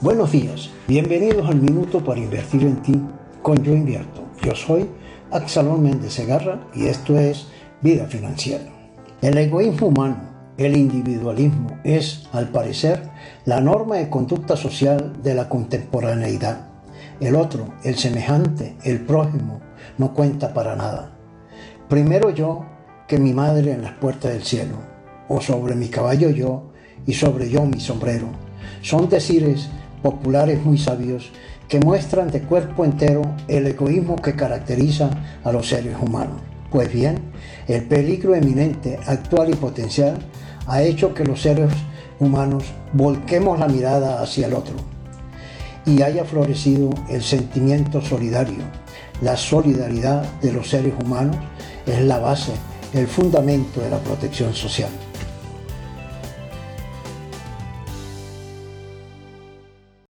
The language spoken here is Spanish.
Buenos días, bienvenidos al Minuto para Invertir en Ti con Yo Invierto. Yo soy Axalón Méndez Segarra y esto es Vida Financiera. El egoísmo humano, el individualismo, es, al parecer, la norma de conducta social de la contemporaneidad. El otro, el semejante, el prójimo, no cuenta para nada. Primero yo que mi madre en las puertas del cielo, o sobre mi caballo yo, y sobre yo mi sombrero. Son decires populares muy sabios que muestran de cuerpo entero el egoísmo que caracteriza a los seres humanos. Pues bien, el peligro eminente, actual y potencial ha hecho que los seres humanos volquemos la mirada hacia el otro y haya florecido el sentimiento solidario. La solidaridad de los seres humanos es la base, el fundamento de la protección social.